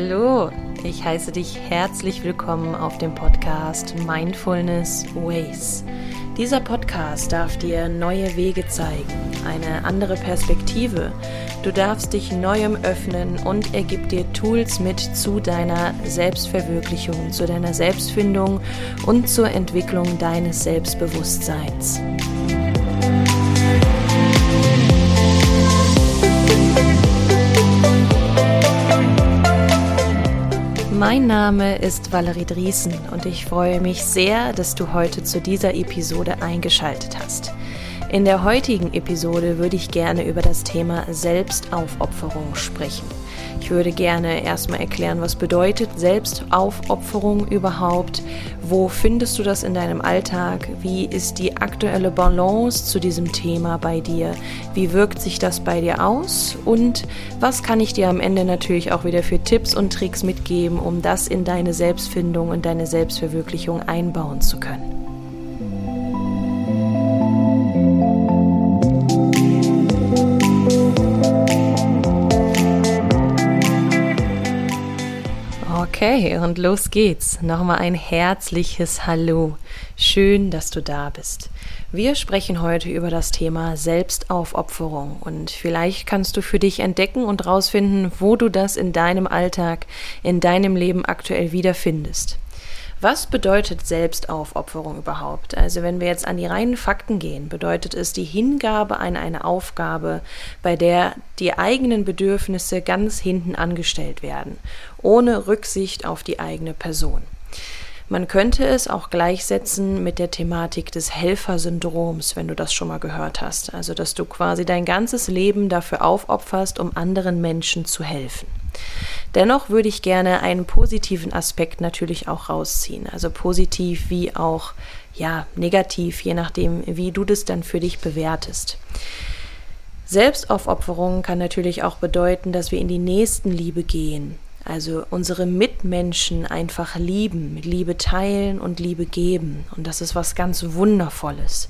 Hallo, ich heiße dich herzlich willkommen auf dem Podcast Mindfulness Ways. Dieser Podcast darf dir neue Wege zeigen, eine andere Perspektive. Du darfst dich neuem öffnen und er gibt dir Tools mit zu deiner Selbstverwirklichung, zu deiner Selbstfindung und zur Entwicklung deines Selbstbewusstseins. Mein Name ist Valerie Driesen und ich freue mich sehr, dass du heute zu dieser Episode eingeschaltet hast. In der heutigen Episode würde ich gerne über das Thema Selbstaufopferung sprechen. Ich würde gerne erstmal erklären, was bedeutet Selbstaufopferung überhaupt? Wo findest du das in deinem Alltag? Wie ist die aktuelle Balance zu diesem Thema bei dir? Wie wirkt sich das bei dir aus? Und was kann ich dir am Ende natürlich auch wieder für Tipps und Tricks mitgeben, um das in deine Selbstfindung und deine Selbstverwirklichung einbauen zu können? Okay, und los geht's. Nochmal ein herzliches Hallo. Schön, dass du da bist. Wir sprechen heute über das Thema Selbstaufopferung und vielleicht kannst du für dich entdecken und rausfinden, wo du das in deinem Alltag, in deinem Leben aktuell wiederfindest. Was bedeutet Selbstaufopferung überhaupt? Also wenn wir jetzt an die reinen Fakten gehen, bedeutet es die Hingabe an eine Aufgabe, bei der die eigenen Bedürfnisse ganz hinten angestellt werden, ohne Rücksicht auf die eigene Person. Man könnte es auch gleichsetzen mit der Thematik des Helfersyndroms, wenn du das schon mal gehört hast. Also, dass du quasi dein ganzes Leben dafür aufopferst, um anderen Menschen zu helfen. Dennoch würde ich gerne einen positiven Aspekt natürlich auch rausziehen. Also positiv wie auch ja, negativ, je nachdem, wie du das dann für dich bewertest. Selbstaufopferung kann natürlich auch bedeuten, dass wir in die Nächstenliebe gehen, also unsere Mitmenschen einfach lieben, Liebe teilen und Liebe geben. Und das ist was ganz Wundervolles.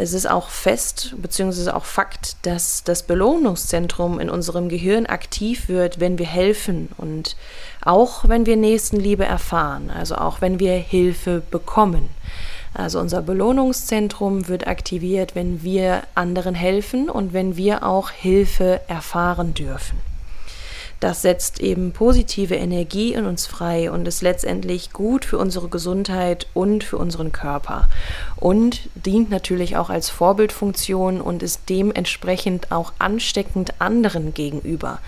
Es ist auch fest bzw. auch Fakt, dass das Belohnungszentrum in unserem Gehirn aktiv wird, wenn wir helfen und auch wenn wir Nächstenliebe erfahren, also auch wenn wir Hilfe bekommen. Also unser Belohnungszentrum wird aktiviert, wenn wir anderen helfen und wenn wir auch Hilfe erfahren dürfen. Das setzt eben positive Energie in uns frei und ist letztendlich gut für unsere Gesundheit und für unseren Körper. Und dient natürlich auch als Vorbildfunktion und ist dementsprechend auch ansteckend anderen gegenüber.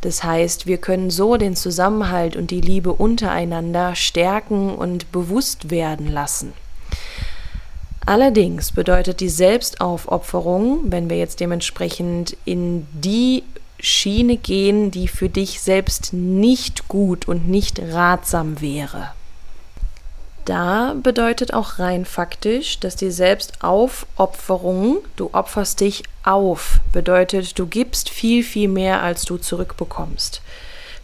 Das heißt, wir können so den Zusammenhalt und die Liebe untereinander stärken und bewusst werden lassen. Allerdings bedeutet die Selbstaufopferung, wenn wir jetzt dementsprechend in die Schiene gehen, die für dich selbst nicht gut und nicht ratsam wäre. Da bedeutet auch rein faktisch, dass die Selbstaufopferung, du opferst dich auf, bedeutet, du gibst viel, viel mehr, als du zurückbekommst.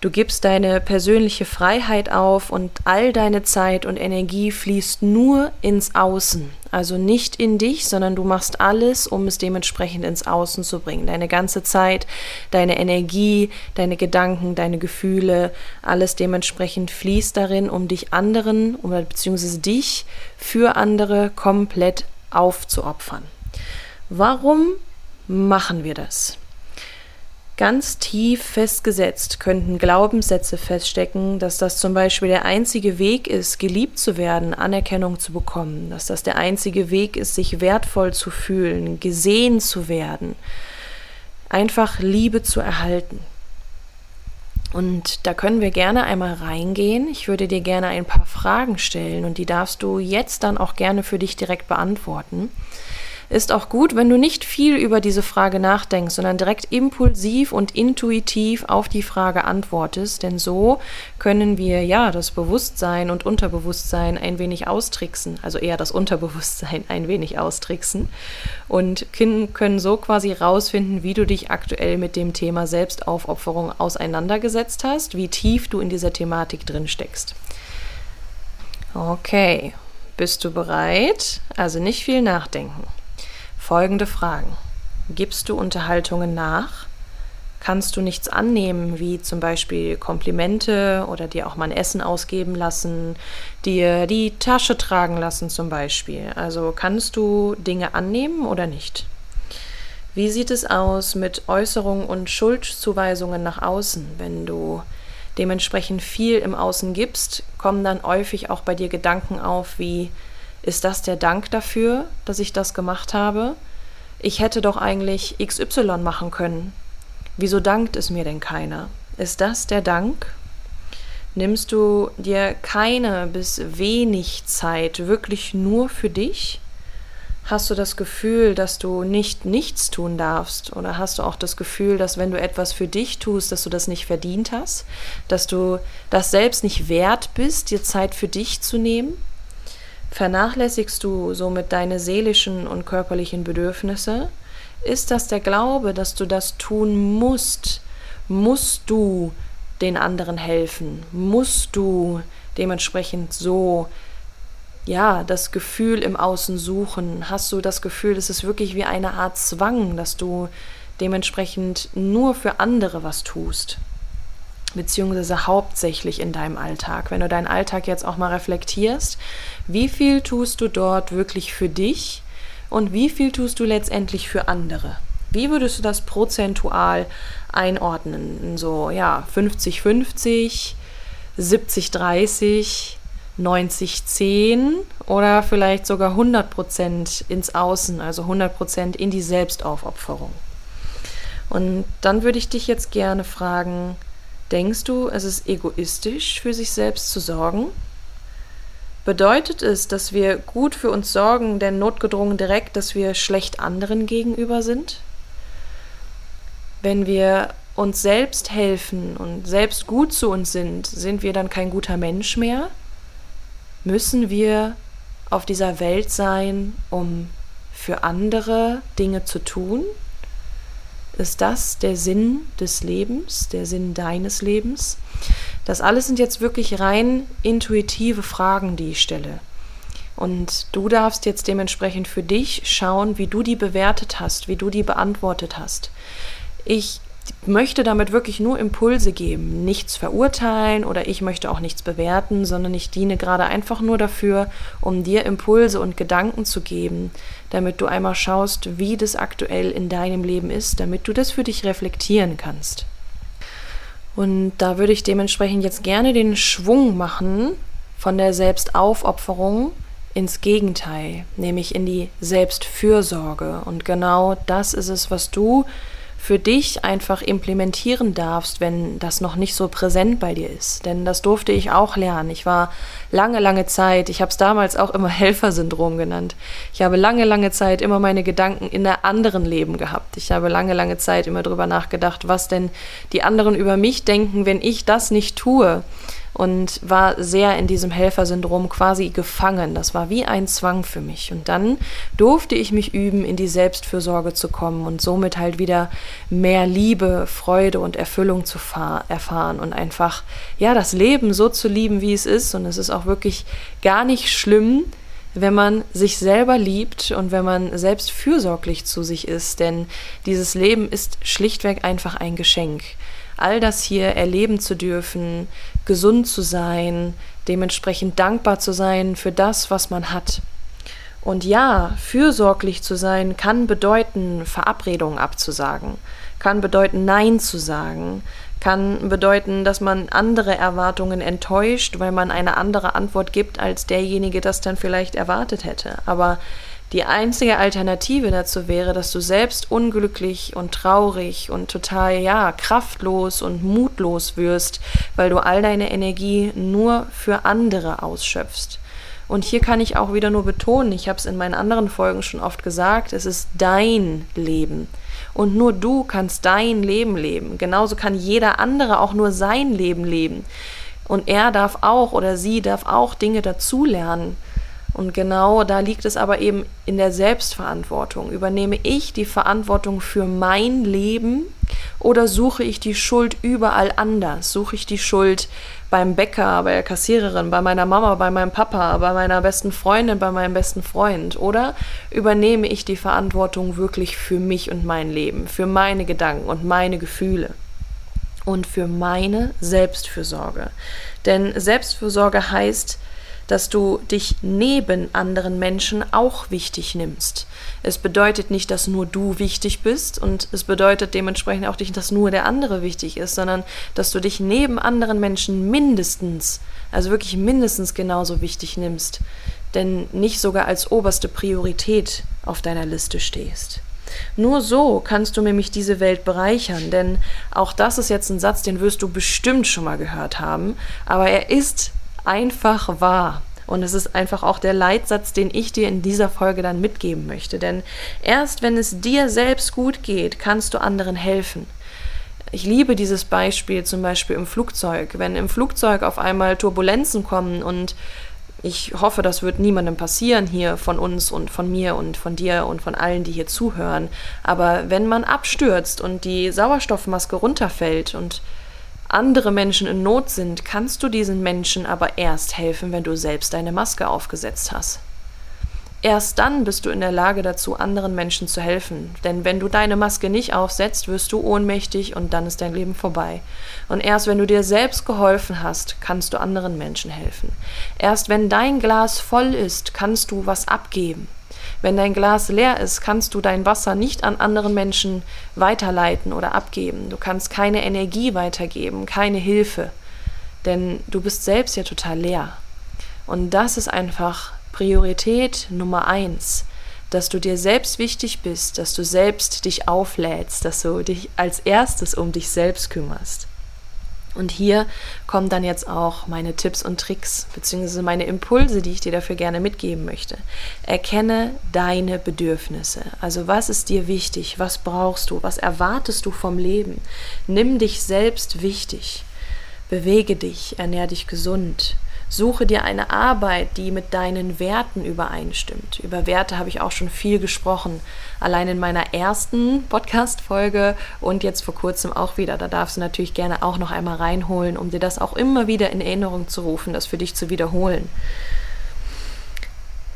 Du gibst deine persönliche Freiheit auf und all deine Zeit und Energie fließt nur ins Außen. Also nicht in dich, sondern du machst alles, um es dementsprechend ins Außen zu bringen. Deine ganze Zeit, deine Energie, deine Gedanken, deine Gefühle, alles dementsprechend fließt darin, um dich anderen oder beziehungsweise dich für andere komplett aufzuopfern. Warum machen wir das? Ganz tief festgesetzt könnten Glaubenssätze feststecken, dass das zum Beispiel der einzige Weg ist, geliebt zu werden, Anerkennung zu bekommen, dass das der einzige Weg ist, sich wertvoll zu fühlen, gesehen zu werden, einfach Liebe zu erhalten. Und da können wir gerne einmal reingehen. Ich würde dir gerne ein paar Fragen stellen und die darfst du jetzt dann auch gerne für dich direkt beantworten ist auch gut, wenn du nicht viel über diese Frage nachdenkst, sondern direkt impulsiv und intuitiv auf die Frage antwortest, denn so können wir ja das Bewusstsein und Unterbewusstsein ein wenig austricksen, also eher das Unterbewusstsein ein wenig austricksen. Und können so quasi rausfinden, wie du dich aktuell mit dem Thema Selbstaufopferung auseinandergesetzt hast, wie tief du in dieser Thematik drin steckst. Okay, bist du bereit? Also nicht viel nachdenken folgende Fragen. Gibst du Unterhaltungen nach? kannst du nichts annehmen, wie zum Beispiel Komplimente oder dir auch mal ein Essen ausgeben lassen, dir die Tasche tragen lassen zum Beispiel. Also kannst du Dinge annehmen oder nicht? Wie sieht es aus mit Äußerungen und Schuldzuweisungen nach außen? Wenn du dementsprechend viel im Außen gibst, kommen dann häufig auch bei dir Gedanken auf wie, ist das der Dank dafür, dass ich das gemacht habe? Ich hätte doch eigentlich XY machen können. Wieso dankt es mir denn keiner? Ist das der Dank? Nimmst du dir keine bis wenig Zeit wirklich nur für dich? Hast du das Gefühl, dass du nicht nichts tun darfst? Oder hast du auch das Gefühl, dass wenn du etwas für dich tust, dass du das nicht verdient hast? Dass du das selbst nicht wert bist, dir Zeit für dich zu nehmen? Vernachlässigst du somit deine seelischen und körperlichen Bedürfnisse? Ist das der Glaube, dass du das tun musst? Musst du den anderen helfen? Musst du dementsprechend so ja, das Gefühl im Außen suchen? Hast du das Gefühl, es ist wirklich wie eine Art Zwang, dass du dementsprechend nur für andere was tust? Beziehungsweise hauptsächlich in deinem Alltag. Wenn du deinen Alltag jetzt auch mal reflektierst, wie viel tust du dort wirklich für dich und wie viel tust du letztendlich für andere? Wie würdest du das prozentual einordnen? So, ja, 50-50, 70-30, 90-10 oder vielleicht sogar 100% ins Außen, also 100% in die Selbstaufopferung. Und dann würde ich dich jetzt gerne fragen, denkst du, es ist egoistisch, für sich selbst zu sorgen? Bedeutet es, dass wir gut für uns sorgen, denn notgedrungen direkt, dass wir schlecht anderen gegenüber sind? Wenn wir uns selbst helfen und selbst gut zu uns sind, sind wir dann kein guter Mensch mehr? Müssen wir auf dieser Welt sein, um für andere Dinge zu tun? Ist das der Sinn des Lebens, der Sinn deines Lebens? Das alles sind jetzt wirklich rein intuitive Fragen, die ich stelle. Und du darfst jetzt dementsprechend für dich schauen, wie du die bewertet hast, wie du die beantwortet hast. Ich möchte damit wirklich nur Impulse geben, nichts verurteilen oder ich möchte auch nichts bewerten, sondern ich diene gerade einfach nur dafür, um dir Impulse und Gedanken zu geben, damit du einmal schaust, wie das aktuell in deinem Leben ist, damit du das für dich reflektieren kannst. Und da würde ich dementsprechend jetzt gerne den Schwung machen von der Selbstaufopferung ins Gegenteil, nämlich in die Selbstfürsorge. Und genau das ist es, was du für dich einfach implementieren darfst, wenn das noch nicht so präsent bei dir ist. Denn das durfte ich auch lernen. Ich war lange, lange Zeit, ich habe es damals auch immer Helfersyndrom genannt. Ich habe lange, lange Zeit immer meine Gedanken in der anderen Leben gehabt. Ich habe lange, lange Zeit immer darüber nachgedacht, was denn die anderen über mich denken, wenn ich das nicht tue und war sehr in diesem Helfersyndrom quasi gefangen. Das war wie ein Zwang für mich. Und dann durfte ich mich üben, in die Selbstfürsorge zu kommen und somit halt wieder mehr Liebe, Freude und Erfüllung zu erfahren und einfach, ja, das Leben so zu lieben, wie es ist. Und es ist auch wirklich gar nicht schlimm, wenn man sich selber liebt und wenn man selbst fürsorglich zu sich ist, denn dieses Leben ist schlichtweg einfach ein Geschenk all das hier erleben zu dürfen, gesund zu sein, dementsprechend dankbar zu sein für das, was man hat. Und ja, fürsorglich zu sein kann bedeuten, Verabredungen abzusagen, kann bedeuten, Nein zu sagen, kann bedeuten, dass man andere Erwartungen enttäuscht, weil man eine andere Antwort gibt, als derjenige das dann vielleicht erwartet hätte. Aber die einzige Alternative dazu wäre, dass du selbst unglücklich und traurig und total, ja, kraftlos und mutlos wirst, weil du all deine Energie nur für andere ausschöpfst. Und hier kann ich auch wieder nur betonen, ich habe es in meinen anderen Folgen schon oft gesagt, es ist dein Leben. Und nur du kannst dein Leben leben. Genauso kann jeder andere auch nur sein Leben leben. Und er darf auch oder sie darf auch Dinge dazulernen. Und genau da liegt es aber eben in der Selbstverantwortung. Übernehme ich die Verantwortung für mein Leben Oder suche ich die Schuld überall anders? Suche ich die Schuld beim Bäcker, bei der Kassiererin, bei meiner Mama, bei meinem Papa, bei meiner besten Freundin, bei meinem besten Freund? Oder übernehme ich die Verantwortung wirklich für mich und mein Leben, für meine Gedanken und meine Gefühle? Und für meine Selbstfürsorge. Denn Selbstfürsorge heißt, dass du dich neben anderen Menschen auch wichtig nimmst. Es bedeutet nicht, dass nur du wichtig bist und es bedeutet dementsprechend auch nicht, dass nur der andere wichtig ist, sondern dass du dich neben anderen Menschen mindestens, also wirklich mindestens genauso wichtig nimmst, denn nicht sogar als oberste Priorität auf deiner Liste stehst. Nur so kannst du nämlich diese Welt bereichern, denn auch das ist jetzt ein Satz, den wirst du bestimmt schon mal gehört haben, aber er ist einfach wahr. Und es ist einfach auch der Leitsatz, den ich dir in dieser Folge dann mitgeben möchte. Denn erst wenn es dir selbst gut geht, kannst du anderen helfen. Ich liebe dieses Beispiel zum Beispiel im Flugzeug. Wenn im Flugzeug auf einmal Turbulenzen kommen und ich hoffe, das wird niemandem passieren hier von uns und von mir und von dir und von allen, die hier zuhören. Aber wenn man abstürzt und die Sauerstoffmaske runterfällt und andere Menschen in Not sind, kannst du diesen Menschen aber erst helfen, wenn du selbst deine Maske aufgesetzt hast. Erst dann bist du in der Lage dazu, anderen Menschen zu helfen. Denn wenn du deine Maske nicht aufsetzt, wirst du ohnmächtig und dann ist dein Leben vorbei. Und erst wenn du dir selbst geholfen hast, kannst du anderen Menschen helfen. Erst wenn dein Glas voll ist, kannst du was abgeben. Wenn dein Glas leer ist, kannst du dein Wasser nicht an anderen Menschen weiterleiten oder abgeben. Du kannst keine Energie weitergeben, keine Hilfe. Denn du bist selbst ja total leer. Und das ist einfach Priorität Nummer eins, dass du dir selbst wichtig bist, dass du selbst dich auflädst, dass du dich als erstes um dich selbst kümmerst. Und hier kommen dann jetzt auch meine Tipps und Tricks, beziehungsweise meine Impulse, die ich dir dafür gerne mitgeben möchte. Erkenne deine Bedürfnisse. Also was ist dir wichtig? Was brauchst du? Was erwartest du vom Leben? Nimm dich selbst wichtig. Bewege dich, ernähr dich gesund. Suche dir eine Arbeit, die mit deinen Werten übereinstimmt. Über Werte habe ich auch schon viel gesprochen. Allein in meiner ersten Podcast-Folge und jetzt vor kurzem auch wieder. Da darfst du natürlich gerne auch noch einmal reinholen, um dir das auch immer wieder in Erinnerung zu rufen, das für dich zu wiederholen.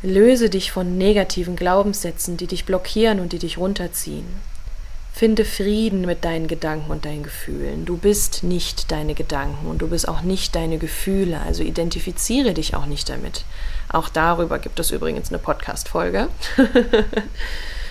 Löse dich von negativen Glaubenssätzen, die dich blockieren und die dich runterziehen. Finde Frieden mit deinen Gedanken und deinen Gefühlen. Du bist nicht deine Gedanken und du bist auch nicht deine Gefühle. Also identifiziere dich auch nicht damit. Auch darüber gibt es übrigens eine Podcast-Folge.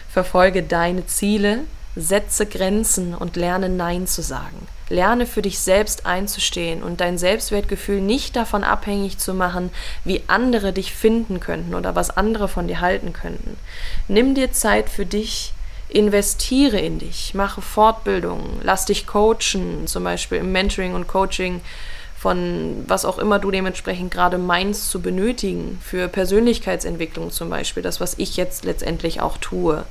Verfolge deine Ziele, setze Grenzen und lerne Nein zu sagen. Lerne für dich selbst einzustehen und dein Selbstwertgefühl nicht davon abhängig zu machen, wie andere dich finden könnten oder was andere von dir halten könnten. Nimm dir Zeit für dich investiere in dich, mache Fortbildungen, lass dich coachen, zum Beispiel im Mentoring und Coaching von was auch immer du dementsprechend gerade meinst zu benötigen, für Persönlichkeitsentwicklung zum Beispiel, das, was ich jetzt letztendlich auch tue.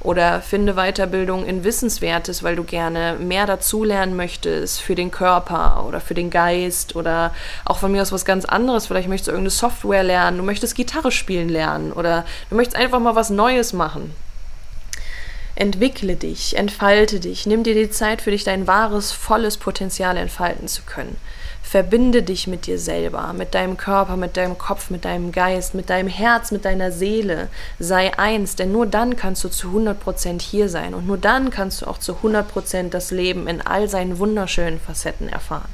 Oder finde Weiterbildung in Wissenswertes, weil du gerne mehr dazulernen möchtest für den Körper oder für den Geist oder auch von mir aus was ganz anderes. Vielleicht möchtest du irgendeine Software lernen, du möchtest Gitarre spielen lernen oder du möchtest einfach mal was Neues machen. Entwickle dich, entfalte dich, nimm dir die Zeit für dich, dein wahres, volles Potenzial entfalten zu können. Verbinde dich mit dir selber, mit deinem Körper, mit deinem Kopf, mit deinem Geist, mit deinem Herz, mit deiner Seele. Sei eins, denn nur dann kannst du zu 100% hier sein und nur dann kannst du auch zu 100% das Leben in all seinen wunderschönen Facetten erfahren.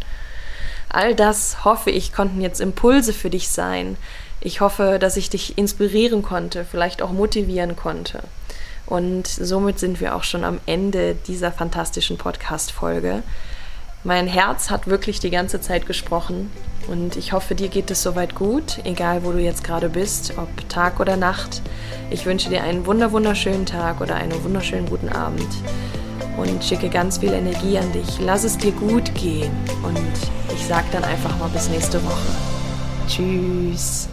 All das, hoffe ich, konnten jetzt Impulse für dich sein. Ich hoffe, dass ich dich inspirieren konnte, vielleicht auch motivieren konnte. Und somit sind wir auch schon am Ende dieser fantastischen Podcast-Folge. Mein Herz hat wirklich die ganze Zeit gesprochen und ich hoffe, dir geht es soweit gut, egal wo du jetzt gerade bist, ob Tag oder Nacht. Ich wünsche dir einen wunder wunderschönen Tag oder einen wunderschönen guten Abend und schicke ganz viel Energie an dich. Lass es dir gut gehen und ich sag dann einfach mal bis nächste Woche. Tschüss.